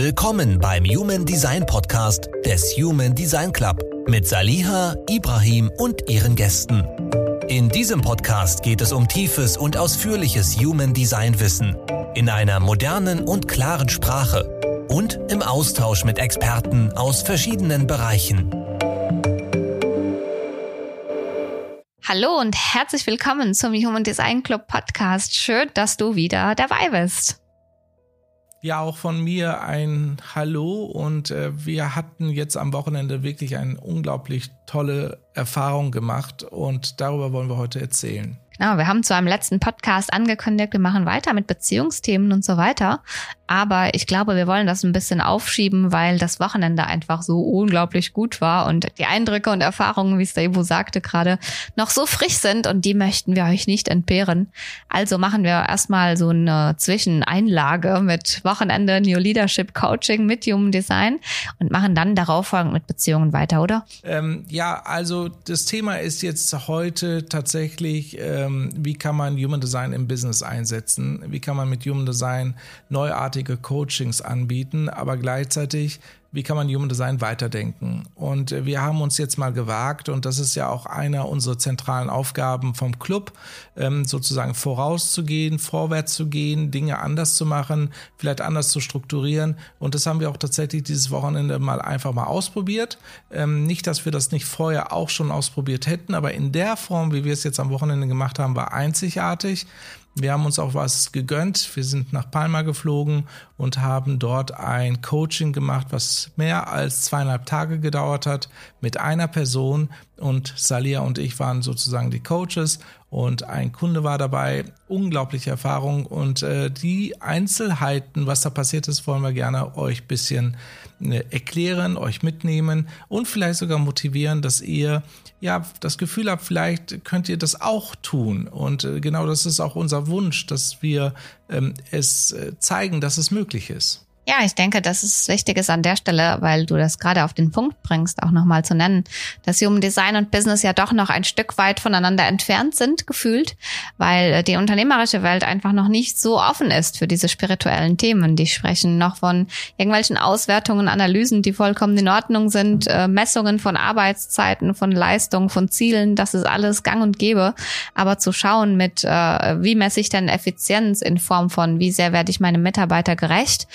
Willkommen beim Human Design Podcast des Human Design Club mit Saliha, Ibrahim und ihren Gästen. In diesem Podcast geht es um tiefes und ausführliches Human Design Wissen in einer modernen und klaren Sprache und im Austausch mit Experten aus verschiedenen Bereichen. Hallo und herzlich willkommen zum Human Design Club Podcast. Schön, dass du wieder dabei bist. Ja, auch von mir ein Hallo und äh, wir hatten jetzt am Wochenende wirklich eine unglaublich tolle Erfahrung gemacht und darüber wollen wir heute erzählen. Genau, wir haben zwar im letzten Podcast angekündigt, wir machen weiter mit Beziehungsthemen und so weiter, aber ich glaube, wir wollen das ein bisschen aufschieben, weil das Wochenende einfach so unglaublich gut war und die Eindrücke und Erfahrungen, wie es der Ivo sagte gerade, noch so frisch sind und die möchten wir euch nicht entbehren. Also machen wir erstmal so eine Zwischeneinlage mit Wochenende New Leadership Coaching mit Human Design und machen dann darauf folgend mit Beziehungen weiter, oder? Ähm, ja, also das Thema ist jetzt heute tatsächlich, ähm, wie kann man Human Design im Business einsetzen? Wie kann man mit Human Design neuartig großartige Coachings anbieten, aber gleichzeitig, wie kann man Human Design weiterdenken? Und äh, wir haben uns jetzt mal gewagt, und das ist ja auch einer unserer zentralen Aufgaben vom Club, ähm, sozusagen vorauszugehen, vorwärts zu gehen, Dinge anders zu machen, vielleicht anders zu strukturieren. Und das haben wir auch tatsächlich dieses Wochenende mal einfach mal ausprobiert. Ähm, nicht, dass wir das nicht vorher auch schon ausprobiert hätten, aber in der Form, wie wir es jetzt am Wochenende gemacht haben, war einzigartig. Wir haben uns auch was gegönnt. Wir sind nach Palma geflogen und haben dort ein Coaching gemacht, was mehr als zweieinhalb Tage gedauert hat mit einer Person. Und Salia und ich waren sozusagen die Coaches und ein Kunde war dabei. Unglaubliche Erfahrung und äh, die Einzelheiten, was da passiert ist, wollen wir gerne euch bisschen äh, erklären, euch mitnehmen und vielleicht sogar motivieren, dass ihr ja das Gefühl habt, vielleicht könnt ihr das auch tun. Und äh, genau das ist auch unser Wunsch, dass wir ähm, es äh, zeigen, dass es möglich ist. Ja, ich denke, das ist wichtig ist an der Stelle, weil du das gerade auf den Punkt bringst, auch nochmal zu nennen, dass Human Design und Business ja doch noch ein Stück weit voneinander entfernt sind, gefühlt, weil die unternehmerische Welt einfach noch nicht so offen ist für diese spirituellen Themen. Die sprechen noch von irgendwelchen Auswertungen, Analysen, die vollkommen in Ordnung sind, äh, Messungen von Arbeitszeiten, von Leistungen, von Zielen, das ist alles gang und gäbe. Aber zu schauen mit, äh, wie messe ich denn Effizienz in Form von, wie sehr werde ich meinem Mitarbeiter gerecht,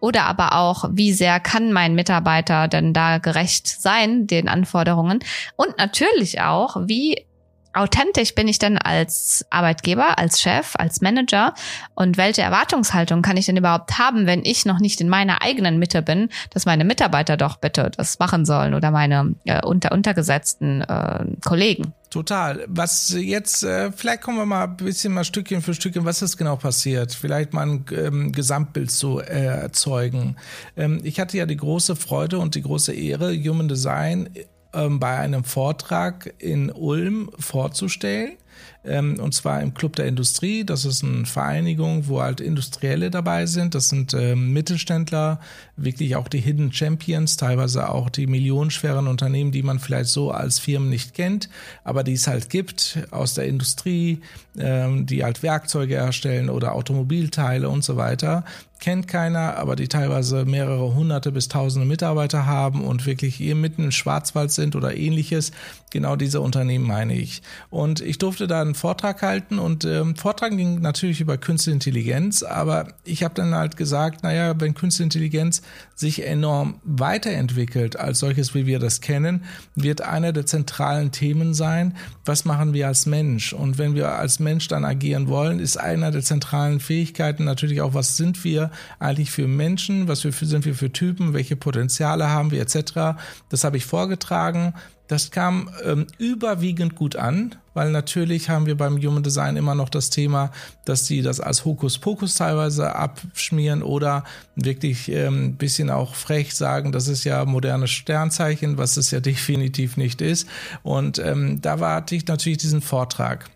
oder aber auch, wie sehr kann mein Mitarbeiter denn da gerecht sein, den Anforderungen? Und natürlich auch, wie authentisch bin ich denn als Arbeitgeber, als Chef, als Manager und welche Erwartungshaltung kann ich denn überhaupt haben, wenn ich noch nicht in meiner eigenen Mitte bin, dass meine Mitarbeiter doch bitte das machen sollen oder meine äh, unter untergesetzten äh, Kollegen? Total. Was jetzt, äh, vielleicht kommen wir mal ein bisschen mal Stückchen für Stückchen, was ist genau passiert? Vielleicht mal ein ähm, Gesamtbild zu äh, erzeugen. Ähm, ich hatte ja die große Freude und die große Ehre, Human Design ähm, bei einem Vortrag in Ulm vorzustellen ähm, und zwar im Club der Industrie. Das ist eine Vereinigung, wo halt Industrielle dabei sind. Das sind ähm, Mittelständler, wirklich auch die Hidden Champions, teilweise auch die millionenschweren Unternehmen, die man vielleicht so als Firmen nicht kennt, aber die es halt gibt aus der Industrie, ähm, die halt Werkzeuge erstellen oder Automobilteile und so weiter kennt keiner, aber die teilweise mehrere hunderte bis tausende Mitarbeiter haben und wirklich hier mitten im Schwarzwald sind oder ähnliches. Genau diese Unternehmen meine ich. Und ich durfte da einen Vortrag halten und ähm, Vortrag ging natürlich über Künstliche Intelligenz, aber ich habe dann halt gesagt, naja, wenn Künstliche Intelligenz sich enorm weiterentwickelt als solches, wie wir das kennen, wird einer der zentralen Themen sein, was machen wir als Mensch? Und wenn wir als Mensch dann agieren wollen, ist einer der zentralen Fähigkeiten natürlich auch, was sind wir eigentlich für Menschen, was wir für, sind wir für Typen, welche Potenziale haben wir etc. Das habe ich vorgetragen. Das kam ähm, überwiegend gut an, weil natürlich haben wir beim Human Design immer noch das Thema, dass die das als Hokuspokus teilweise abschmieren oder wirklich ein ähm, bisschen auch frech sagen, das ist ja modernes Sternzeichen, was es ja definitiv nicht ist. Und ähm, da warte ich natürlich diesen Vortrag.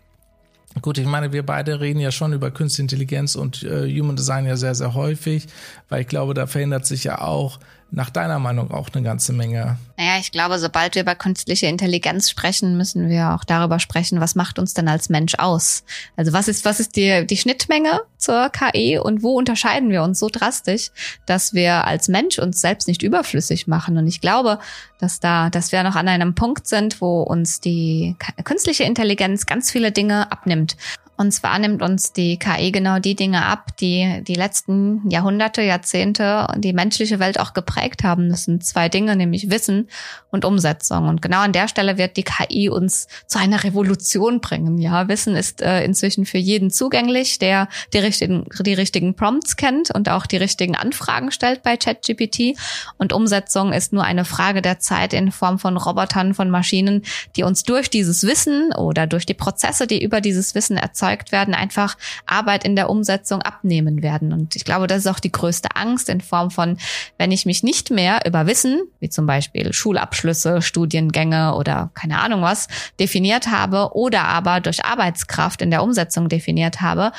Gut, ich meine, wir beide reden ja schon über Künstliche Intelligenz und äh, Human Design ja sehr, sehr häufig, weil ich glaube, da verändert sich ja auch nach deiner Meinung auch eine ganze Menge. Naja, ich glaube, sobald wir über künstliche Intelligenz sprechen, müssen wir auch darüber sprechen, was macht uns denn als Mensch aus? Also was ist, was ist die, die Schnittmenge zur KI und wo unterscheiden wir uns so drastisch, dass wir als Mensch uns selbst nicht überflüssig machen? Und ich glaube, dass da, dass wir noch an einem Punkt sind, wo uns die künstliche Intelligenz ganz viele Dinge abnimmt. Und zwar nimmt uns die KI genau die Dinge ab, die die letzten Jahrhunderte, Jahrzehnte die menschliche Welt auch geprägt haben. Das sind zwei Dinge, nämlich Wissen und Umsetzung. Und genau an der Stelle wird die KI uns zu einer Revolution bringen. Ja, Wissen ist äh, inzwischen für jeden zugänglich, der die richtigen, die richtigen Prompts kennt und auch die richtigen Anfragen stellt bei ChatGPT. Und Umsetzung ist nur eine Frage der Zeit in Form von Robotern, von Maschinen, die uns durch dieses Wissen oder durch die Prozesse, die über dieses Wissen erzeugt werden, einfach Arbeit in der Umsetzung abnehmen werden. Und ich glaube, das ist auch die größte Angst in Form von, wenn ich mich nicht mehr über Wissen, wie zum Beispiel Schulabschluss, Abschlüsse, Studiengänge oder keine Ahnung was definiert habe oder aber durch Arbeitskraft in der Umsetzung definiert habe,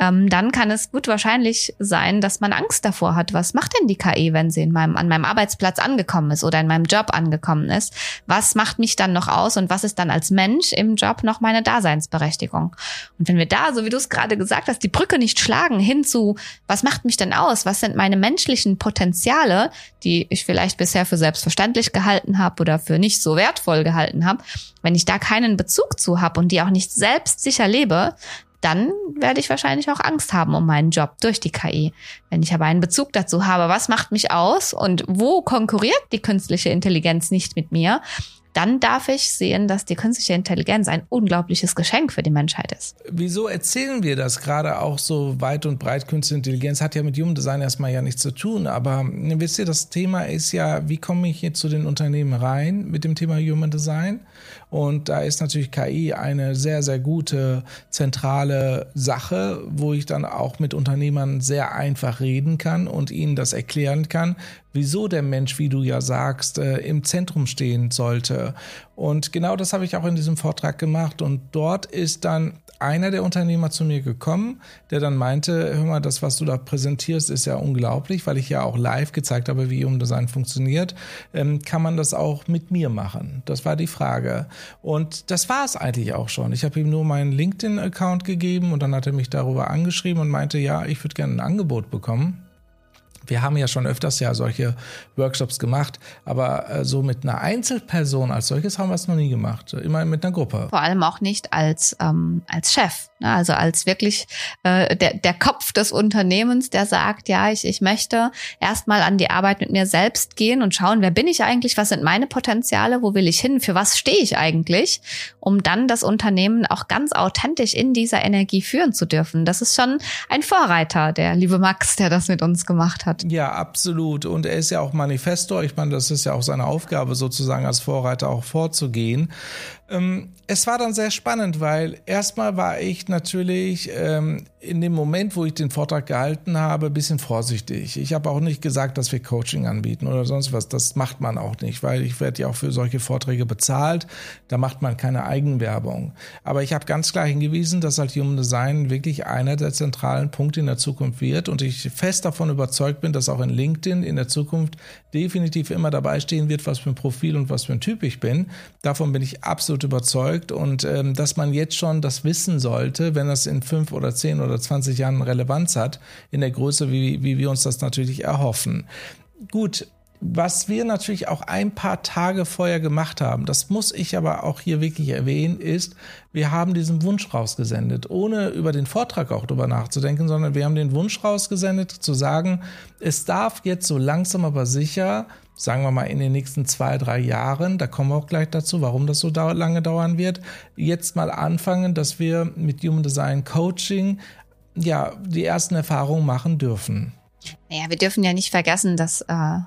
ähm, dann kann es gut wahrscheinlich sein, dass man Angst davor hat. Was macht denn die KI, wenn sie in meinem, an meinem Arbeitsplatz angekommen ist oder in meinem Job angekommen ist? Was macht mich dann noch aus und was ist dann als Mensch im Job noch meine Daseinsberechtigung? Und wenn wir da, so wie du es gerade gesagt hast, die Brücke nicht schlagen hin zu, was macht mich denn aus? Was sind meine menschlichen Potenziale, die ich vielleicht bisher für selbstverständlich gehalten habe oder für nicht so wertvoll gehalten habe? Wenn ich da keinen Bezug zu habe und die auch nicht selbst sicher lebe, dann werde ich wahrscheinlich auch Angst haben um meinen Job durch die KI. Wenn ich aber einen Bezug dazu habe, was macht mich aus und wo konkurriert die künstliche Intelligenz nicht mit mir, dann darf ich sehen, dass die künstliche Intelligenz ein unglaubliches Geschenk für die Menschheit ist. Wieso erzählen wir das gerade auch so weit und breit? Künstliche Intelligenz hat ja mit Human Design erstmal ja nichts zu tun, aber wisst ihr, das Thema ist ja, wie komme ich jetzt zu den Unternehmen rein mit dem Thema Human Design? Und da ist natürlich KI eine sehr, sehr gute zentrale Sache, wo ich dann auch mit Unternehmern sehr einfach reden kann und ihnen das erklären kann, wieso der Mensch, wie du ja sagst, äh, im Zentrum stehen sollte. Und genau das habe ich auch in diesem Vortrag gemacht. Und dort ist dann einer der Unternehmer zu mir gekommen, der dann meinte, hör mal, das, was du da präsentierst, ist ja unglaublich, weil ich ja auch live gezeigt habe, wie Umdesign funktioniert. Ähm, kann man das auch mit mir machen? Das war die Frage. Und das war es eigentlich auch schon. Ich habe ihm nur meinen LinkedIn-Account gegeben und dann hat er mich darüber angeschrieben und meinte, ja, ich würde gerne ein Angebot bekommen. Wir haben ja schon öfters ja solche Workshops gemacht, aber äh, so mit einer Einzelperson als solches haben wir es noch nie gemacht. Immer mit einer Gruppe. Vor allem auch nicht als, ähm, als Chef. Ne? Also als wirklich äh, der, der Kopf des Unternehmens, der sagt, ja, ich, ich möchte erstmal an die Arbeit mit mir selbst gehen und schauen, wer bin ich eigentlich, was sind meine Potenziale, wo will ich hin, für was stehe ich eigentlich, um dann das Unternehmen auch ganz authentisch in dieser Energie führen zu dürfen. Das ist schon ein Vorreiter, der liebe Max, der das mit uns gemacht hat. Ja, absolut. Und er ist ja auch Manifestor. Ich meine, das ist ja auch seine Aufgabe, sozusagen als Vorreiter auch vorzugehen. Ähm, es war dann sehr spannend, weil erstmal war ich natürlich ähm, in dem Moment, wo ich den Vortrag gehalten habe, ein bisschen vorsichtig. Ich habe auch nicht gesagt, dass wir Coaching anbieten oder sonst was. Das macht man auch nicht, weil ich werde ja auch für solche Vorträge bezahlt. Da macht man keine Eigenwerbung. Aber ich habe ganz klar hingewiesen, dass halt Human Design wirklich einer der zentralen Punkte in der Zukunft wird und ich fest davon überzeugt bin, dass auch in LinkedIn in der Zukunft definitiv immer dabei stehen wird, was für ein Profil und was für ein Typ ich bin. Davon bin ich absolut absolut überzeugt und ähm, dass man jetzt schon das wissen sollte, wenn das in fünf oder zehn oder zwanzig Jahren Relevanz hat, in der Größe, wie, wie wir uns das natürlich erhoffen. Gut, was wir natürlich auch ein paar Tage vorher gemacht haben, das muss ich aber auch hier wirklich erwähnen, ist, wir haben diesen Wunsch rausgesendet, ohne über den Vortrag auch drüber nachzudenken, sondern wir haben den Wunsch rausgesendet, zu sagen, es darf jetzt so langsam aber sicher sagen wir mal in den nächsten zwei, drei Jahren, da kommen wir auch gleich dazu, warum das so lange dauern wird, jetzt mal anfangen, dass wir mit Human Design Coaching ja die ersten Erfahrungen machen dürfen. Naja, wir dürfen ja nicht vergessen, dass äh,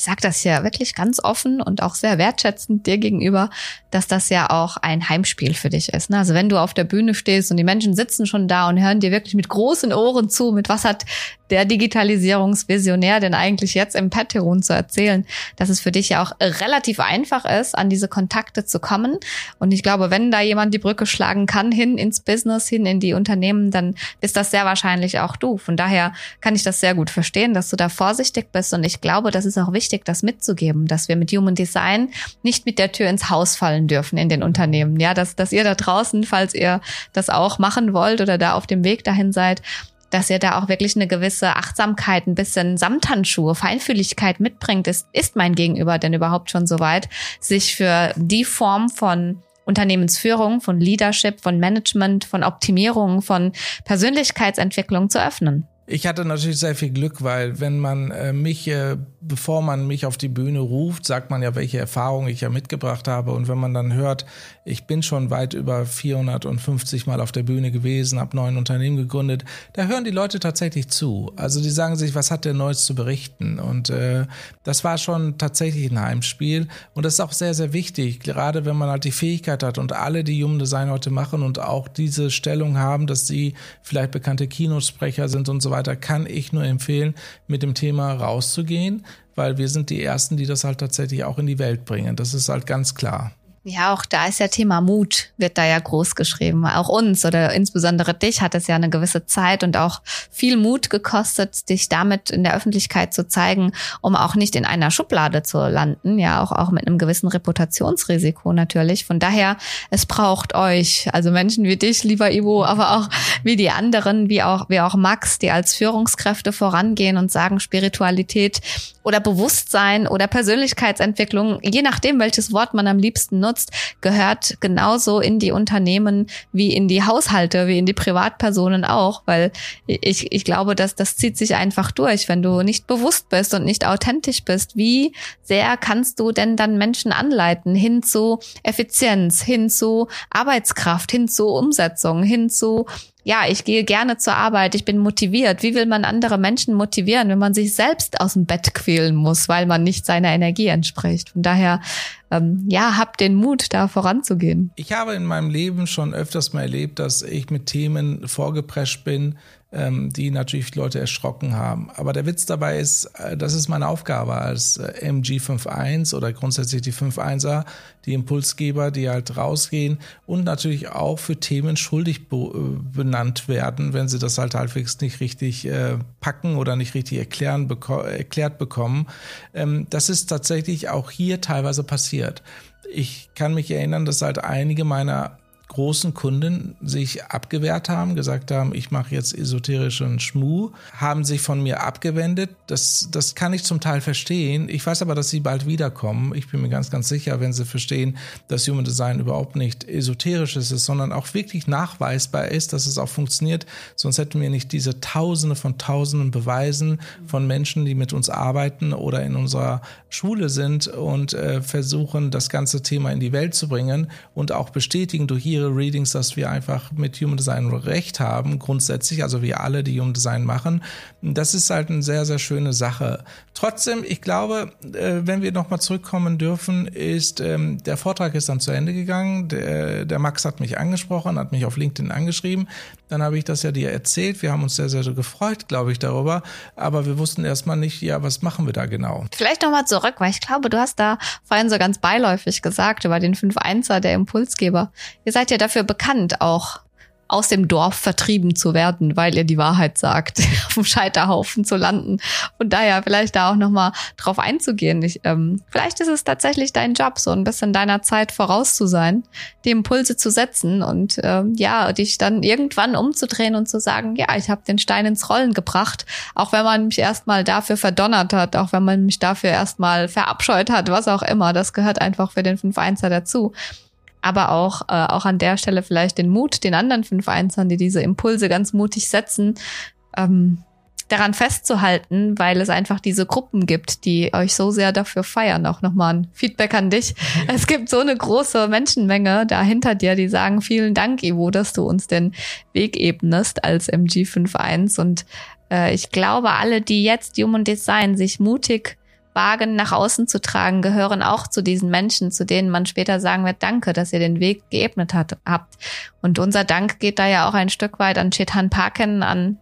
ich sage das ja wirklich ganz offen und auch sehr wertschätzend dir gegenüber, dass das ja auch ein Heimspiel für dich ist. Ne? Also wenn du auf der Bühne stehst und die Menschen sitzen schon da und hören dir wirklich mit großen Ohren zu, mit was hat der Digitalisierungsvisionär denn eigentlich jetzt im Petterun zu erzählen, dass es für dich ja auch relativ einfach ist, an diese Kontakte zu kommen. Und ich glaube, wenn da jemand die Brücke schlagen kann hin ins Business, hin in die Unternehmen, dann ist das sehr wahrscheinlich auch du. Von daher kann ich das sehr gut verstehen, dass du da vorsichtig bist. Und ich glaube, das ist auch wichtig, das mitzugeben, dass wir mit Human Design nicht mit der Tür ins Haus fallen dürfen in den Unternehmen. Ja, dass, dass ihr da draußen, falls ihr das auch machen wollt oder da auf dem Weg dahin seid, dass ihr da auch wirklich eine gewisse Achtsamkeit, ein bisschen Samthandschuhe, Feinfühligkeit mitbringt, ist, ist mein Gegenüber denn überhaupt schon soweit, sich für die Form von Unternehmensführung, von Leadership, von Management, von Optimierung, von Persönlichkeitsentwicklung zu öffnen. Ich hatte natürlich sehr viel Glück, weil wenn man äh, mich, äh, bevor man mich auf die Bühne ruft, sagt man ja, welche Erfahrungen ich ja mitgebracht habe. Und wenn man dann hört, ich bin schon weit über 450 Mal auf der Bühne gewesen, habe neun Unternehmen gegründet, da hören die Leute tatsächlich zu. Also die sagen sich, was hat der Neues zu berichten? Und äh, das war schon tatsächlich ein Heimspiel. Und das ist auch sehr, sehr wichtig, gerade wenn man halt die Fähigkeit hat und alle, die Human Design heute machen und auch diese Stellung haben, dass sie vielleicht bekannte Kinosprecher sind und so weiter weiter, kann ich nur empfehlen, mit dem Thema rauszugehen, weil wir sind die Ersten, die das halt tatsächlich auch in die Welt bringen. Das ist halt ganz klar. Ja, auch da ist ja Thema Mut, wird da ja groß geschrieben. Auch uns oder insbesondere dich hat es ja eine gewisse Zeit und auch viel Mut gekostet, dich damit in der Öffentlichkeit zu zeigen, um auch nicht in einer Schublade zu landen. Ja, auch, auch mit einem gewissen Reputationsrisiko natürlich. Von daher, es braucht euch, also Menschen wie dich, lieber Ivo, aber auch wie die anderen, wie auch, wie auch Max, die als Führungskräfte vorangehen und sagen, Spiritualität oder Bewusstsein oder Persönlichkeitsentwicklung, je nachdem, welches Wort man am liebsten nutzt, gehört genauso in die Unternehmen wie in die Haushalte, wie in die Privatpersonen auch, weil ich, ich glaube, dass das zieht sich einfach durch. Wenn du nicht bewusst bist und nicht authentisch bist, wie sehr kannst du denn dann Menschen anleiten hin zu Effizienz, hin zu Arbeitskraft, hin zu Umsetzung, hin zu ja, ich gehe gerne zur Arbeit, ich bin motiviert. Wie will man andere Menschen motivieren, wenn man sich selbst aus dem Bett quälen muss, weil man nicht seiner Energie entspricht? Von daher, ähm, ja, habt den Mut, da voranzugehen. Ich habe in meinem Leben schon öfters mal erlebt, dass ich mit Themen vorgeprescht bin, die natürlich Leute erschrocken haben. Aber der Witz dabei ist, äh, das ist meine Aufgabe als äh, MG51 oder grundsätzlich die 51er, die Impulsgeber, die halt rausgehen und natürlich auch für Themen schuldig äh, benannt werden, wenn sie das halt halbwegs nicht richtig packen oder nicht richtig erklären, erklärt bekommen. Ähm, das ist tatsächlich auch hier teilweise passiert. Ich kann mich erinnern, dass halt einige meiner großen Kunden sich abgewehrt haben, gesagt haben, ich mache jetzt esoterischen Schmuh, haben sich von mir abgewendet. Das, das kann ich zum Teil verstehen. Ich weiß aber, dass sie bald wiederkommen. Ich bin mir ganz, ganz sicher, wenn sie verstehen, dass Human Design überhaupt nicht esoterisch ist, sondern auch wirklich nachweisbar ist, dass es auch funktioniert. Sonst hätten wir nicht diese Tausende von Tausenden Beweisen von Menschen, die mit uns arbeiten oder in unserer Schule sind und äh, versuchen, das ganze Thema in die Welt zu bringen und auch bestätigen durch ihre ihre Readings, dass wir einfach mit Human Design recht haben, grundsätzlich, also wir alle, die Human Design machen. Das ist halt eine sehr, sehr schöne Sache. Trotzdem, ich glaube, äh, wenn wir nochmal zurückkommen dürfen, ist, ähm, der Vortrag ist dann zu Ende gegangen. Der, der Max hat mich angesprochen, hat mich auf LinkedIn angeschrieben. Dann habe ich das ja dir erzählt. Wir haben uns sehr, sehr gefreut, glaube ich, darüber. Aber wir wussten erstmal nicht, ja, was machen wir da genau? Vielleicht nochmal zurück, weil ich glaube, du hast da vorhin so ganz beiläufig gesagt über den 5-1er der Impulsgeber. Ihr seid ja dafür bekannt, auch aus dem Dorf vertrieben zu werden, weil ihr die Wahrheit sagt, auf dem Scheiterhaufen zu landen. Und daher vielleicht da auch nochmal drauf einzugehen. Ich, ähm, vielleicht ist es tatsächlich dein Job, so ein bisschen deiner Zeit voraus zu sein, die Impulse zu setzen und ähm, ja, dich dann irgendwann umzudrehen und zu sagen, ja, ich habe den Stein ins Rollen gebracht, auch wenn man mich erstmal dafür verdonnert hat, auch wenn man mich dafür erstmal verabscheut hat, was auch immer. Das gehört einfach für den 5-1er dazu aber auch, äh, auch an der Stelle vielleicht den Mut, den anderen fünf Einzern, die diese Impulse ganz mutig setzen, ähm, daran festzuhalten, weil es einfach diese Gruppen gibt, die euch so sehr dafür feiern. Auch nochmal ein Feedback an dich. Es gibt so eine große Menschenmenge da hinter dir, die sagen, vielen Dank, Ivo, dass du uns den Weg ebnest als MG51. Und äh, ich glaube, alle, die jetzt Human Design sich mutig wagen, nach außen zu tragen, gehören auch zu diesen Menschen, zu denen man später sagen wird, danke, dass ihr den Weg geebnet hat, habt. Und unser Dank geht da ja auch ein Stück weit an Chetan Parken, an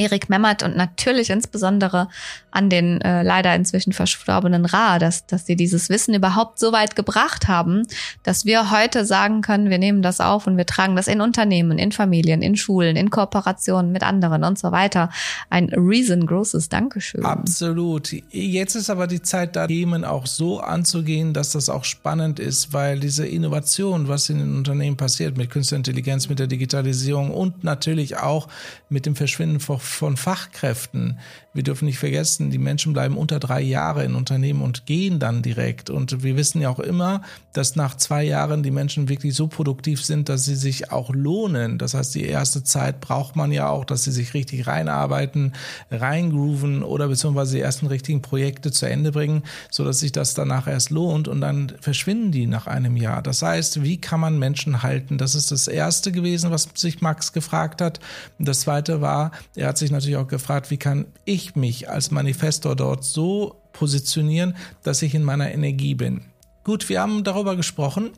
Erik Memmert und natürlich insbesondere an den äh, leider inzwischen verstorbenen Ra, dass, dass sie dieses Wissen überhaupt so weit gebracht haben, dass wir heute sagen können, wir nehmen das auf und wir tragen das in Unternehmen, in Familien, in Schulen, in Kooperationen mit anderen und so weiter. Ein riesengroßes Dankeschön. Absolut. Jetzt ist aber die Zeit, da Themen auch so anzugehen, dass das auch spannend ist, weil diese Innovation, was in den Unternehmen passiert mit Künstlicher Intelligenz, mit der Digitalisierung und natürlich auch mit dem Verschwinden von von Fachkräften. Wir dürfen nicht vergessen, die Menschen bleiben unter drei Jahre in Unternehmen und gehen dann direkt. Und wir wissen ja auch immer, dass nach zwei Jahren die Menschen wirklich so produktiv sind, dass sie sich auch lohnen. Das heißt, die erste Zeit braucht man ja auch, dass sie sich richtig reinarbeiten, reingrooven oder beziehungsweise die ersten richtigen Projekte zu Ende bringen, so dass sich das danach erst lohnt und dann verschwinden die nach einem Jahr. Das heißt, wie kann man Menschen halten? Das ist das erste gewesen, was sich Max gefragt hat. Und das zweite war, er hat sich natürlich auch gefragt, wie kann ich mich als Manifestor dort so positionieren, dass ich in meiner Energie bin. Gut, wir haben darüber gesprochen.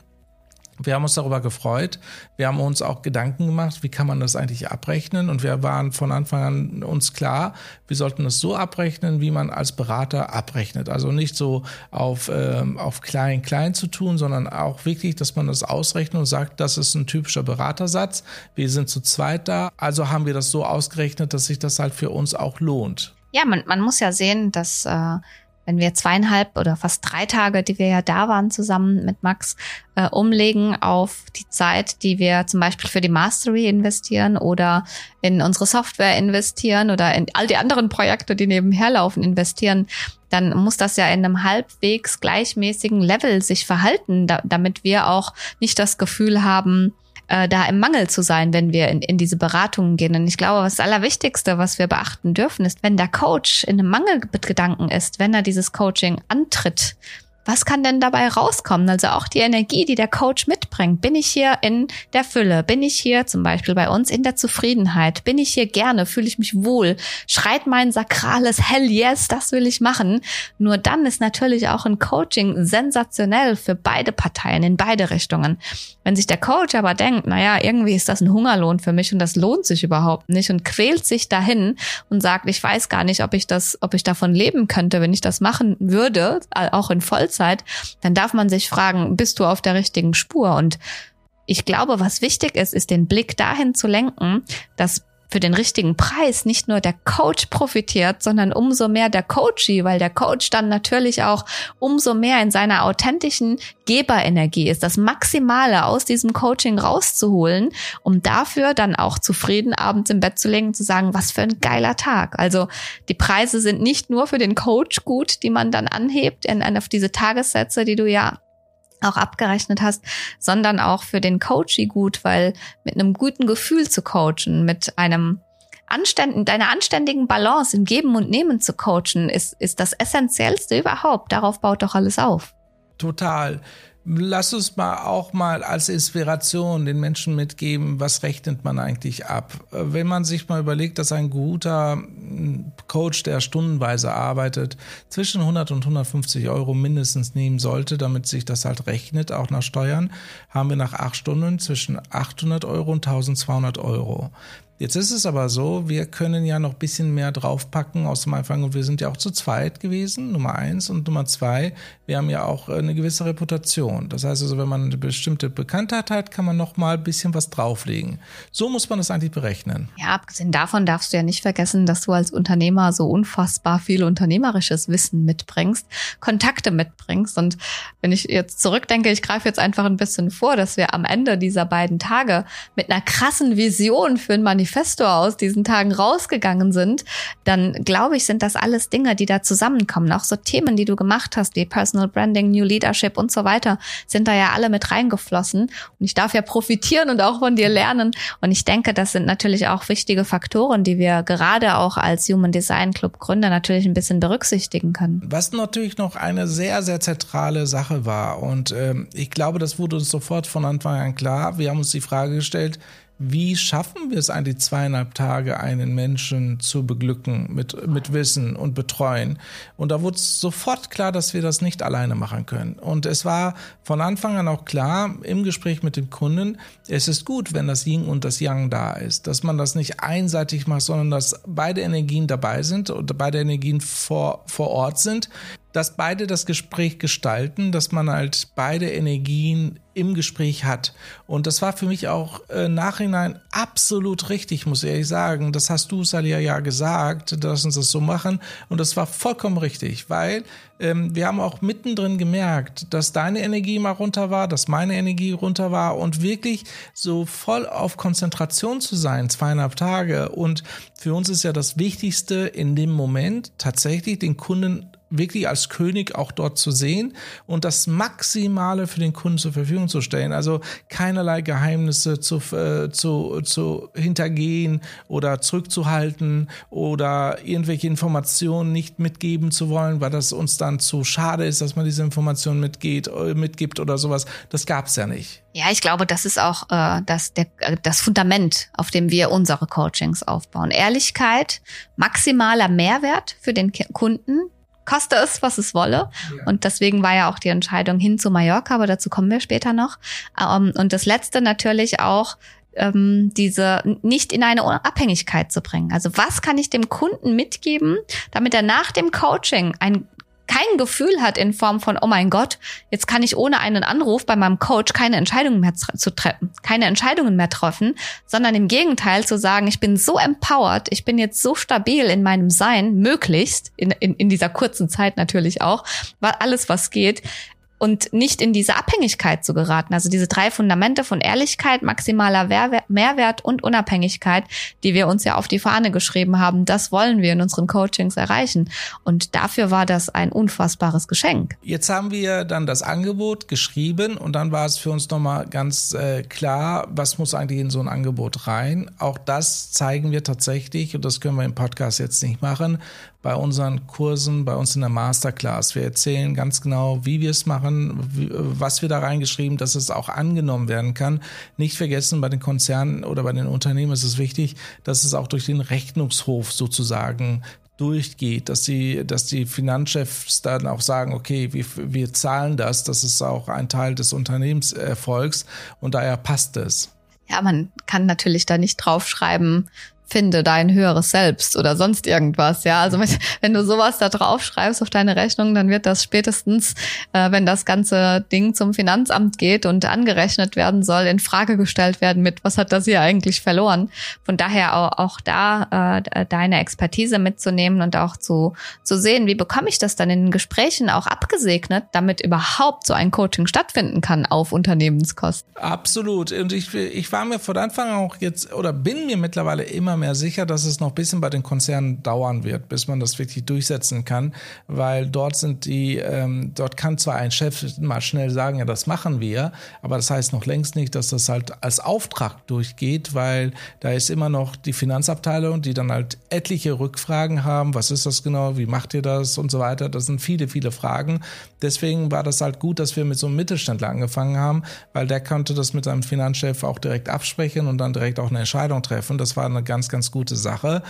Wir haben uns darüber gefreut. Wir haben uns auch Gedanken gemacht, wie kann man das eigentlich abrechnen? Und wir waren von Anfang an uns klar, wir sollten es so abrechnen, wie man als Berater abrechnet. Also nicht so auf, ähm, auf klein, klein zu tun, sondern auch wirklich, dass man das ausrechnet und sagt, das ist ein typischer Beratersatz. Wir sind zu zweit da. Also haben wir das so ausgerechnet, dass sich das halt für uns auch lohnt. Ja, man, man muss ja sehen, dass äh, wenn wir zweieinhalb oder fast drei Tage, die wir ja da waren zusammen mit Max, äh, umlegen auf die Zeit, die wir zum Beispiel für die Mastery investieren oder in unsere Software investieren oder in all die anderen Projekte, die nebenher laufen, investieren, dann muss das ja in einem halbwegs gleichmäßigen Level sich verhalten, da, damit wir auch nicht das Gefühl haben, äh, da im Mangel zu sein, wenn wir in, in diese Beratungen gehen. Und ich glaube, das Allerwichtigste, was wir beachten dürfen, ist, wenn der Coach in einem Mangelgedanken ist, wenn er dieses Coaching antritt, was kann denn dabei rauskommen? Also auch die Energie, die der Coach mitbringt. Bin ich hier in der Fülle? Bin ich hier zum Beispiel bei uns in der Zufriedenheit? Bin ich hier gerne? Fühle ich mich wohl? Schreit mein sakrales Hell yes, das will ich machen. Nur dann ist natürlich auch ein Coaching sensationell für beide Parteien in beide Richtungen. Wenn sich der Coach aber denkt, naja, irgendwie ist das ein Hungerlohn für mich und das lohnt sich überhaupt nicht und quält sich dahin und sagt, ich weiß gar nicht, ob ich das, ob ich davon leben könnte, wenn ich das machen würde, auch in Vollzeit, dann darf man sich fragen, bist du auf der richtigen Spur? Und ich glaube, was wichtig ist, ist den Blick dahin zu lenken, dass für den richtigen Preis nicht nur der Coach profitiert, sondern umso mehr der Coachee, weil der Coach dann natürlich auch umso mehr in seiner authentischen Geberenergie ist, das Maximale aus diesem Coaching rauszuholen, um dafür dann auch zufrieden abends im Bett zu legen zu sagen, was für ein geiler Tag. Also die Preise sind nicht nur für den Coach gut, die man dann anhebt in, auf diese Tagessätze, die du ja auch abgerechnet hast, sondern auch für den Coachie gut, weil mit einem guten Gefühl zu coachen, mit einem anständigen, deiner anständigen Balance im Geben und Nehmen zu coachen, ist, ist das Essentiellste überhaupt. Darauf baut doch alles auf. Total. Lass uns mal auch mal als Inspiration den Menschen mitgeben, was rechnet man eigentlich ab? Wenn man sich mal überlegt, dass ein guter hm, Coach, der stundenweise arbeitet, zwischen 100 und 150 Euro mindestens nehmen sollte, damit sich das halt rechnet, auch nach Steuern, haben wir nach acht Stunden zwischen 800 Euro und 1200 Euro. Jetzt ist es aber so, wir können ja noch bisschen mehr draufpacken aus dem Anfang und wir sind ja auch zu zweit gewesen, Nummer eins und Nummer zwei, wir haben ja auch eine gewisse Reputation. Das heißt also, wenn man eine bestimmte Bekanntheit hat, kann man noch mal ein bisschen was drauflegen. So muss man das eigentlich berechnen. Ja, abgesehen davon darfst du ja nicht vergessen, dass du als Unternehmer so unfassbar viel unternehmerisches Wissen mitbringst, Kontakte mitbringst und wenn ich jetzt zurückdenke, ich greife jetzt einfach ein bisschen vor, dass wir am Ende dieser beiden Tage mit einer krassen Vision für ein Manifest Manifesto aus diesen Tagen rausgegangen sind, dann glaube ich, sind das alles Dinge, die da zusammenkommen. Auch so Themen, die du gemacht hast, wie Personal Branding, New Leadership und so weiter, sind da ja alle mit reingeflossen. Und ich darf ja profitieren und auch von dir lernen. Und ich denke, das sind natürlich auch wichtige Faktoren, die wir gerade auch als Human Design Club Gründer natürlich ein bisschen berücksichtigen können. Was natürlich noch eine sehr, sehr zentrale Sache war. Und ähm, ich glaube, das wurde uns sofort von Anfang an klar. Wir haben uns die Frage gestellt, wie schaffen wir es eigentlich zweieinhalb Tage einen Menschen zu beglücken mit, mit Wissen und betreuen? Und da wurde sofort klar, dass wir das nicht alleine machen können. Und es war von Anfang an auch klar im Gespräch mit dem Kunden, es ist gut, wenn das Yin und das Yang da ist, dass man das nicht einseitig macht, sondern dass beide Energien dabei sind und beide Energien vor, vor Ort sind dass beide das Gespräch gestalten, dass man halt beide Energien im Gespräch hat. Und das war für mich auch äh, nachhinein absolut richtig, muss ich ehrlich sagen. Das hast du, Salia, ja gesagt, dass uns das so machen. Und das war vollkommen richtig, weil ähm, wir haben auch mittendrin gemerkt, dass deine Energie mal runter war, dass meine Energie runter war und wirklich so voll auf Konzentration zu sein, zweieinhalb Tage. Und für uns ist ja das Wichtigste in dem Moment tatsächlich den Kunden wirklich als König auch dort zu sehen und das Maximale für den Kunden zur Verfügung zu stellen. Also keinerlei Geheimnisse zu, äh, zu, zu hintergehen oder zurückzuhalten oder irgendwelche Informationen nicht mitgeben zu wollen, weil das uns dann zu schade ist, dass man diese Informationen mitgeht, äh, mitgibt oder sowas. Das gab's ja nicht. Ja, ich glaube, das ist auch äh, das, der, äh, das Fundament, auf dem wir unsere Coachings aufbauen. Ehrlichkeit, maximaler Mehrwert für den Kunden, koste es, was es wolle. Ja. Und deswegen war ja auch die Entscheidung hin zu Mallorca, aber dazu kommen wir später noch. Ähm, und das letzte natürlich auch, ähm, diese nicht in eine Abhängigkeit zu bringen. Also was kann ich dem Kunden mitgeben, damit er nach dem Coaching ein kein Gefühl hat in Form von, oh mein Gott, jetzt kann ich ohne einen Anruf bei meinem Coach keine Entscheidungen mehr zu treffen, keine Entscheidungen mehr treffen, sondern im Gegenteil zu sagen, ich bin so empowered, ich bin jetzt so stabil in meinem Sein, möglichst, in, in, in dieser kurzen Zeit natürlich auch, alles was geht, und nicht in diese Abhängigkeit zu geraten. Also diese drei Fundamente von Ehrlichkeit, maximaler Mehrwert und Unabhängigkeit, die wir uns ja auf die Fahne geschrieben haben, das wollen wir in unseren Coachings erreichen. Und dafür war das ein unfassbares Geschenk. Jetzt haben wir dann das Angebot geschrieben und dann war es für uns nochmal ganz äh, klar, was muss eigentlich in so ein Angebot rein. Auch das zeigen wir tatsächlich und das können wir im Podcast jetzt nicht machen, bei unseren Kursen, bei uns in der Masterclass. Wir erzählen ganz genau, wie wir es machen, wie, was wir da reingeschrieben, dass es auch angenommen werden kann. Nicht vergessen, bei den Konzernen oder bei den Unternehmen ist es wichtig, dass es auch durch den Rechnungshof sozusagen durchgeht, dass die, dass die Finanzchefs dann auch sagen, okay, wir, wir zahlen das, das ist auch ein Teil des Unternehmenserfolgs und daher passt es. Ja, man kann natürlich da nicht draufschreiben, finde dein höheres Selbst oder sonst irgendwas. Ja, also mit, wenn du sowas da drauf schreibst auf deine Rechnung, dann wird das spätestens, äh, wenn das ganze Ding zum Finanzamt geht und angerechnet werden soll, in Frage gestellt werden mit, was hat das hier eigentlich verloren? Von daher auch, auch da äh, deine Expertise mitzunehmen und auch zu, zu sehen, wie bekomme ich das dann in den Gesprächen auch abgesegnet, damit überhaupt so ein Coaching stattfinden kann auf Unternehmenskosten. Absolut. Und ich, ich war mir von Anfang auch jetzt oder bin mir mittlerweile immer mehr sicher, dass es noch ein bisschen bei den Konzernen dauern wird, bis man das wirklich durchsetzen kann, weil dort sind die, ähm, dort kann zwar ein Chef mal schnell sagen, ja, das machen wir, aber das heißt noch längst nicht, dass das halt als Auftrag durchgeht, weil da ist immer noch die Finanzabteilung, die dann halt etliche Rückfragen haben, was ist das genau, wie macht ihr das und so weiter. Das sind viele, viele Fragen. Deswegen war das halt gut, dass wir mit so einem Mittelständler angefangen haben, weil der konnte das mit seinem Finanzchef auch direkt absprechen und dann direkt auch eine Entscheidung treffen. Das war eine ganz, ganz gute Sache.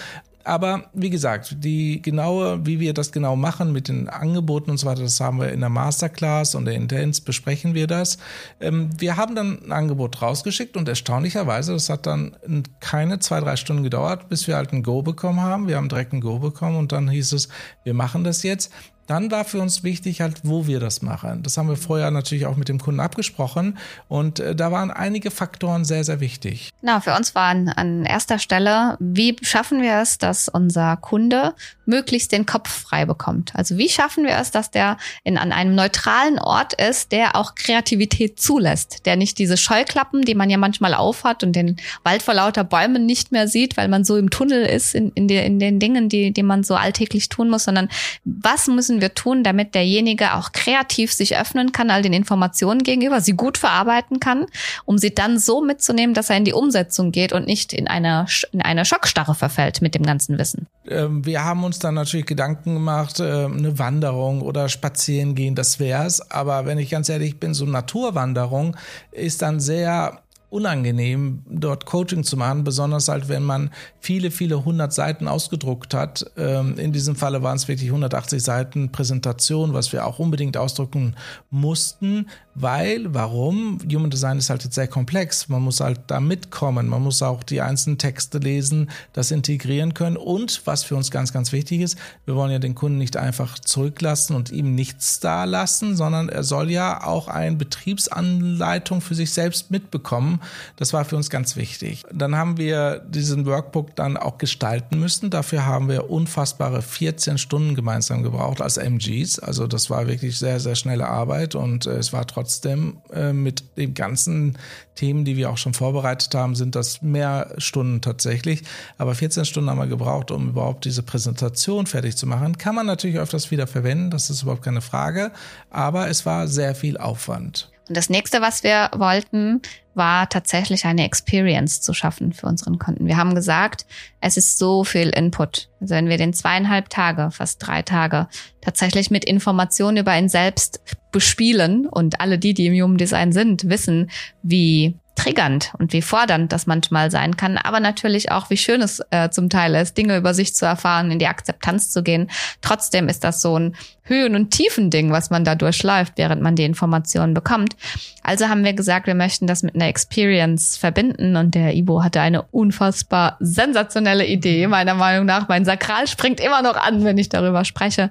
Aber wie gesagt, die genaue, wie wir das genau machen mit den Angeboten und so weiter, das haben wir in der Masterclass und der Intense besprechen wir das. Ähm, wir haben dann ein Angebot rausgeschickt und erstaunlicherweise, das hat dann keine zwei, drei Stunden gedauert, bis wir halt ein Go bekommen haben. Wir haben direkt ein Go bekommen und dann hieß es, wir machen das jetzt. Dann war für uns wichtig halt, wo wir das machen. Das haben wir vorher natürlich auch mit dem Kunden abgesprochen und äh, da waren einige Faktoren sehr, sehr wichtig. Na, für uns war an, erster Stelle, wie schaffen wir es, dass unser Kunde möglichst den Kopf frei bekommt? Also wie schaffen wir es, dass der in, an einem neutralen Ort ist, der auch Kreativität zulässt, der nicht diese Scheuklappen, die man ja manchmal aufhat und den Wald vor lauter Bäumen nicht mehr sieht, weil man so im Tunnel ist in, in, die, in den Dingen, die, die man so alltäglich tun muss, sondern was müssen wir tun, damit derjenige auch kreativ sich öffnen kann, all den Informationen gegenüber, sie gut verarbeiten kann, um sie dann so mitzunehmen, dass er in die Umsetzung geht und nicht in eine, in eine Schockstarre verfällt mit dem ganzen Wissen. Ähm, wir haben uns dann natürlich Gedanken gemacht, äh, eine Wanderung oder spazieren gehen, das wär's. Aber wenn ich ganz ehrlich bin, so Naturwanderung ist dann sehr unangenehm, dort Coaching zu machen, besonders halt, wenn man viele, viele hundert Seiten ausgedruckt hat. Ähm, in diesem Falle waren es wirklich 180 Seiten Präsentation, was wir auch unbedingt ausdrucken mussten, weil, warum? Human Design ist halt jetzt sehr komplex. Man muss halt da mitkommen, man muss auch die einzelnen Texte lesen, das integrieren können und, was für uns ganz, ganz wichtig ist, wir wollen ja den Kunden nicht einfach zurücklassen und ihm nichts da lassen, sondern er soll ja auch eine Betriebsanleitung für sich selbst mitbekommen, das war für uns ganz wichtig. Dann haben wir diesen Workbook dann auch gestalten müssen. Dafür haben wir unfassbare 14 Stunden gemeinsam gebraucht als MGs. Also das war wirklich sehr, sehr schnelle Arbeit und äh, es war trotzdem äh, mit den ganzen Themen, die wir auch schon vorbereitet haben, sind das mehr Stunden tatsächlich. Aber 14 Stunden haben wir gebraucht, um überhaupt diese Präsentation fertig zu machen. Kann man natürlich öfters wieder verwenden, das ist überhaupt keine Frage. Aber es war sehr viel Aufwand. Und das nächste, was wir wollten, war tatsächlich eine Experience zu schaffen für unseren Kunden. Wir haben gesagt, es ist so viel Input. Also wenn wir den zweieinhalb Tage, fast drei Tage tatsächlich mit Informationen über ihn selbst bespielen und alle die, die im Human Design sind, wissen, wie triggernd und wie fordernd das manchmal sein kann, aber natürlich auch, wie schön es äh, zum Teil ist, Dinge über sich zu erfahren, in die Akzeptanz zu gehen. Trotzdem ist das so ein Höhen- und Tiefen-Ding, was man da durchläuft, während man die Informationen bekommt. Also haben wir gesagt, wir möchten das mit einer Experience verbinden und der Ibo hatte eine unfassbar sensationelle Idee, meiner Meinung nach. Mein Sakral springt immer noch an, wenn ich darüber spreche.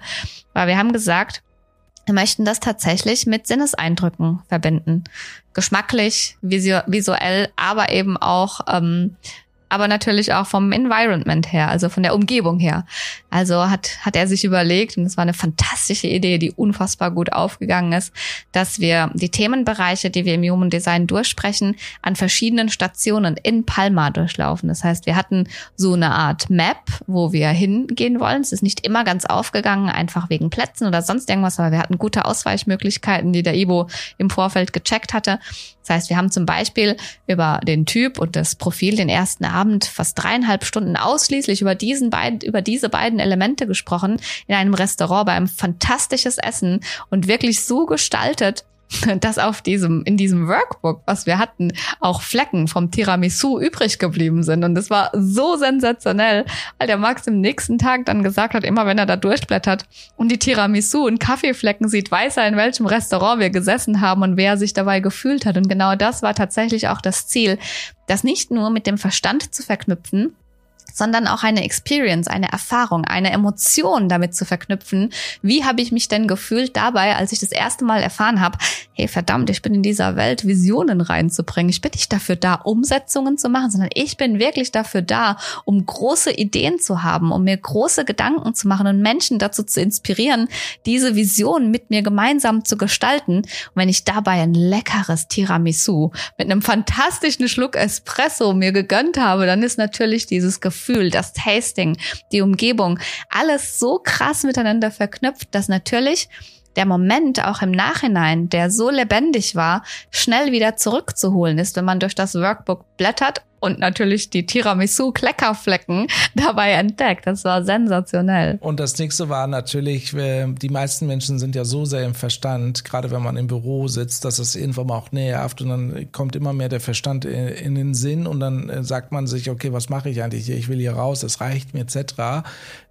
Weil wir haben gesagt, möchten das tatsächlich mit Sinneseindrücken verbinden. Geschmacklich, visuell, aber eben auch ähm, aber natürlich auch vom Environment her, also von der Umgebung her. Also hat, hat er sich überlegt, und es war eine fantastische Idee, die unfassbar gut aufgegangen ist, dass wir die Themenbereiche, die wir im Human Design durchsprechen, an verschiedenen Stationen in Palma durchlaufen. Das heißt, wir hatten so eine Art Map, wo wir hingehen wollen. Es ist nicht immer ganz aufgegangen, einfach wegen Plätzen oder sonst irgendwas, aber wir hatten gute Ausweichmöglichkeiten, die der Ibo im Vorfeld gecheckt hatte. Das heißt, wir haben zum Beispiel über den Typ und das Profil den ersten Abend fast dreieinhalb Stunden ausschließlich über diesen beiden, über diese beiden Elemente gesprochen in einem Restaurant bei einem fantastisches Essen und wirklich so gestaltet, dass auf diesem, in diesem Workbook, was wir hatten, auch Flecken vom Tiramisu übrig geblieben sind. Und das war so sensationell, weil der Max im nächsten Tag dann gesagt hat, immer wenn er da durchblättert und die Tiramisu und Kaffeeflecken sieht, weiß er, in welchem Restaurant wir gesessen haben und wer sich dabei gefühlt hat. Und genau das war tatsächlich auch das Ziel, das nicht nur mit dem Verstand zu verknüpfen, sondern auch eine Experience, eine Erfahrung, eine Emotion damit zu verknüpfen. Wie habe ich mich denn gefühlt dabei, als ich das erste Mal erfahren habe, hey verdammt, ich bin in dieser Welt, Visionen reinzubringen. Ich bin nicht dafür da, Umsetzungen zu machen, sondern ich bin wirklich dafür da, um große Ideen zu haben, um mir große Gedanken zu machen und Menschen dazu zu inspirieren, diese Vision mit mir gemeinsam zu gestalten. Und wenn ich dabei ein leckeres Tiramisu mit einem fantastischen Schluck Espresso mir gegönnt habe, dann ist natürlich dieses Gefühl Gefühl, das Tasting, die Umgebung, alles so krass miteinander verknüpft, dass natürlich der Moment auch im Nachhinein, der so lebendig war, schnell wieder zurückzuholen ist, wenn man durch das Workbook blättert und natürlich die Tiramisu-Kleckerflecken dabei entdeckt. Das war sensationell. Und das nächste war natürlich, äh, die meisten Menschen sind ja so sehr im Verstand, gerade wenn man im Büro sitzt, dass es irgendwann mal auch nervt und dann kommt immer mehr der Verstand in den Sinn und dann äh, sagt man sich, okay, was mache ich eigentlich hier? Ich will hier raus, es reicht mir etc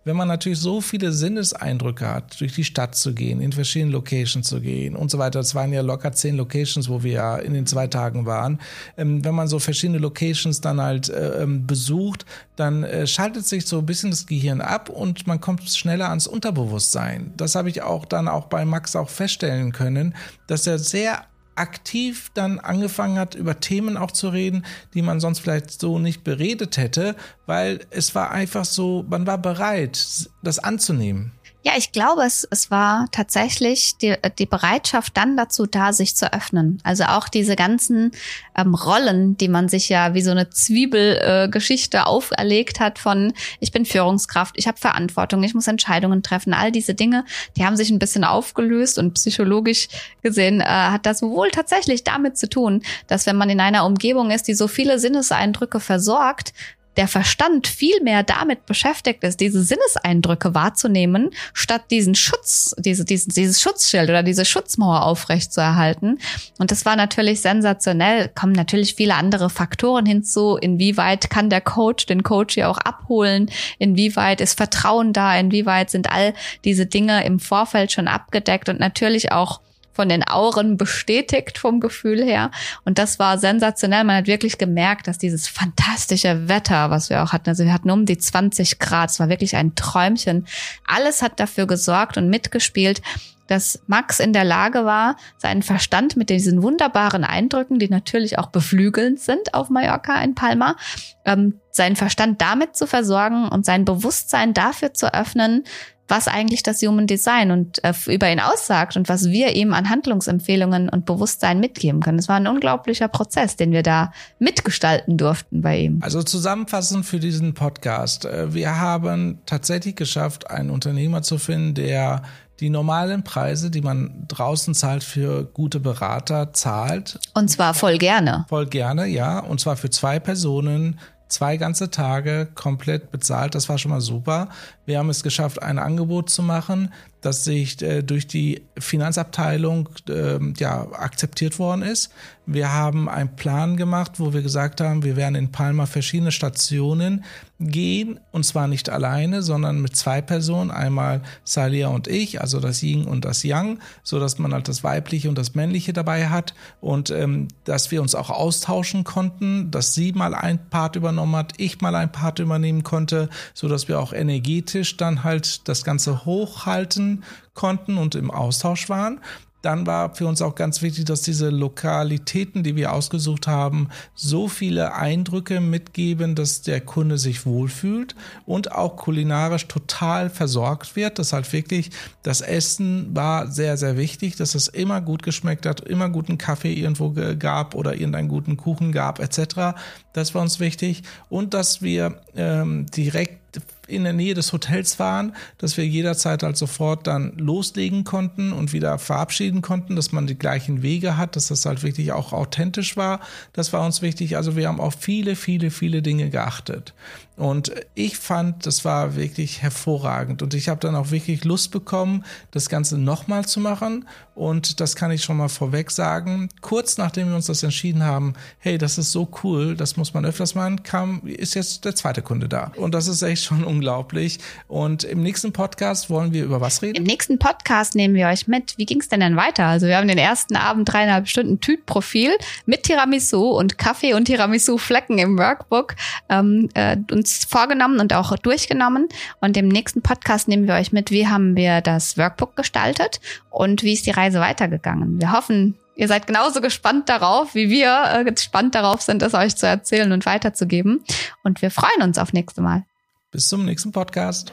wenn man natürlich so viele Sinneseindrücke hat, durch die Stadt zu gehen, in verschiedene Locations zu gehen und so weiter. Es waren ja locker zehn Locations, wo wir ja in den zwei Tagen waren. Ähm, wenn man so verschiedene Locations dann halt äh, ähm, besucht, dann äh, schaltet sich so ein bisschen das Gehirn ab und man kommt schneller ans Unterbewusstsein. Das habe ich auch dann auch bei Max auch feststellen können, dass er sehr aktiv dann angefangen hat, über Themen auch zu reden, die man sonst vielleicht so nicht beredet hätte, weil es war einfach so, man war bereit, das anzunehmen. Ja, ich glaube, es, es war tatsächlich die, die Bereitschaft dann dazu da, sich zu öffnen. Also auch diese ganzen ähm, Rollen, die man sich ja wie so eine Zwiebelgeschichte äh, auferlegt hat von ich bin Führungskraft, ich habe Verantwortung, ich muss Entscheidungen treffen. All diese Dinge, die haben sich ein bisschen aufgelöst und psychologisch gesehen äh, hat das wohl tatsächlich damit zu tun, dass wenn man in einer Umgebung ist, die so viele Sinneseindrücke versorgt, der Verstand viel mehr damit beschäftigt ist, diese Sinneseindrücke wahrzunehmen, statt diesen Schutz, diese, diesen, dieses Schutzschild oder diese Schutzmauer aufrechtzuerhalten. Und das war natürlich sensationell. Kommen natürlich viele andere Faktoren hinzu. Inwieweit kann der Coach den Coach hier auch abholen? Inwieweit ist Vertrauen da? Inwieweit sind all diese Dinge im Vorfeld schon abgedeckt? Und natürlich auch von den Auren bestätigt vom Gefühl her. Und das war sensationell. Man hat wirklich gemerkt, dass dieses fantastische Wetter, was wir auch hatten, also wir hatten um die 20 Grad, es war wirklich ein Träumchen. Alles hat dafür gesorgt und mitgespielt, dass Max in der Lage war, seinen Verstand mit diesen wunderbaren Eindrücken, die natürlich auch beflügelnd sind auf Mallorca in Palma, ähm, seinen Verstand damit zu versorgen und sein Bewusstsein dafür zu öffnen, was eigentlich das Human Design und äh, über ihn aussagt und was wir ihm an Handlungsempfehlungen und Bewusstsein mitgeben können. Es war ein unglaublicher Prozess, den wir da mitgestalten durften bei ihm. Also zusammenfassend für diesen Podcast. Äh, wir haben tatsächlich geschafft, einen Unternehmer zu finden, der die normalen Preise, die man draußen zahlt für gute Berater, zahlt. Und zwar voll gerne. Voll gerne, ja. Und zwar für zwei Personen zwei ganze Tage komplett bezahlt. Das war schon mal super. Wir haben es geschafft, ein Angebot zu machen, das sich äh, durch die Finanzabteilung äh, ja, akzeptiert worden ist. Wir haben einen Plan gemacht, wo wir gesagt haben, wir werden in Palma verschiedene Stationen gehen und zwar nicht alleine, sondern mit zwei Personen, einmal Salia und ich, also das Yin und das Yang, so dass man halt das Weibliche und das Männliche dabei hat und ähm, dass wir uns auch austauschen konnten, dass sie mal ein Part übernommen hat, ich mal ein Part übernehmen konnte, so dass wir auch energetisch dann halt das Ganze hochhalten konnten und im Austausch waren. Dann war für uns auch ganz wichtig, dass diese Lokalitäten, die wir ausgesucht haben, so viele Eindrücke mitgeben, dass der Kunde sich wohlfühlt und auch kulinarisch total versorgt wird. Das halt wirklich, das Essen war sehr, sehr wichtig, dass es immer gut geschmeckt hat, immer guten Kaffee irgendwo gab oder irgendeinen guten Kuchen gab, etc. Das war uns wichtig. Und dass wir ähm, direkt in der Nähe des Hotels waren, dass wir jederzeit halt sofort dann loslegen konnten und wieder verabschieden konnten, dass man die gleichen Wege hat, dass das halt wirklich auch authentisch war. Das war uns wichtig. Also wir haben auf viele, viele, viele Dinge geachtet. Und ich fand, das war wirklich hervorragend. Und ich habe dann auch wirklich Lust bekommen, das Ganze nochmal zu machen. Und das kann ich schon mal vorweg sagen. Kurz nachdem wir uns das entschieden haben, hey, das ist so cool, das muss man öfters machen, kam, ist jetzt der zweite Kunde da. Und das ist echt schon unglaublich. Und im nächsten Podcast wollen wir über was reden? Im nächsten Podcast nehmen wir euch mit. Wie ging es denn dann weiter? Also wir haben den ersten Abend dreieinhalb Stunden Typprofil mit Tiramisu und Kaffee und Tiramisu-Flecken im Workbook ähm, äh, uns uns vorgenommen und auch durchgenommen. Und im nächsten Podcast nehmen wir euch mit, wie haben wir das Workbook gestaltet und wie ist die Reise weitergegangen. Wir hoffen, ihr seid genauso gespannt darauf, wie wir äh, gespannt darauf sind, es euch zu erzählen und weiterzugeben. Und wir freuen uns auf nächste Mal. Bis zum nächsten Podcast.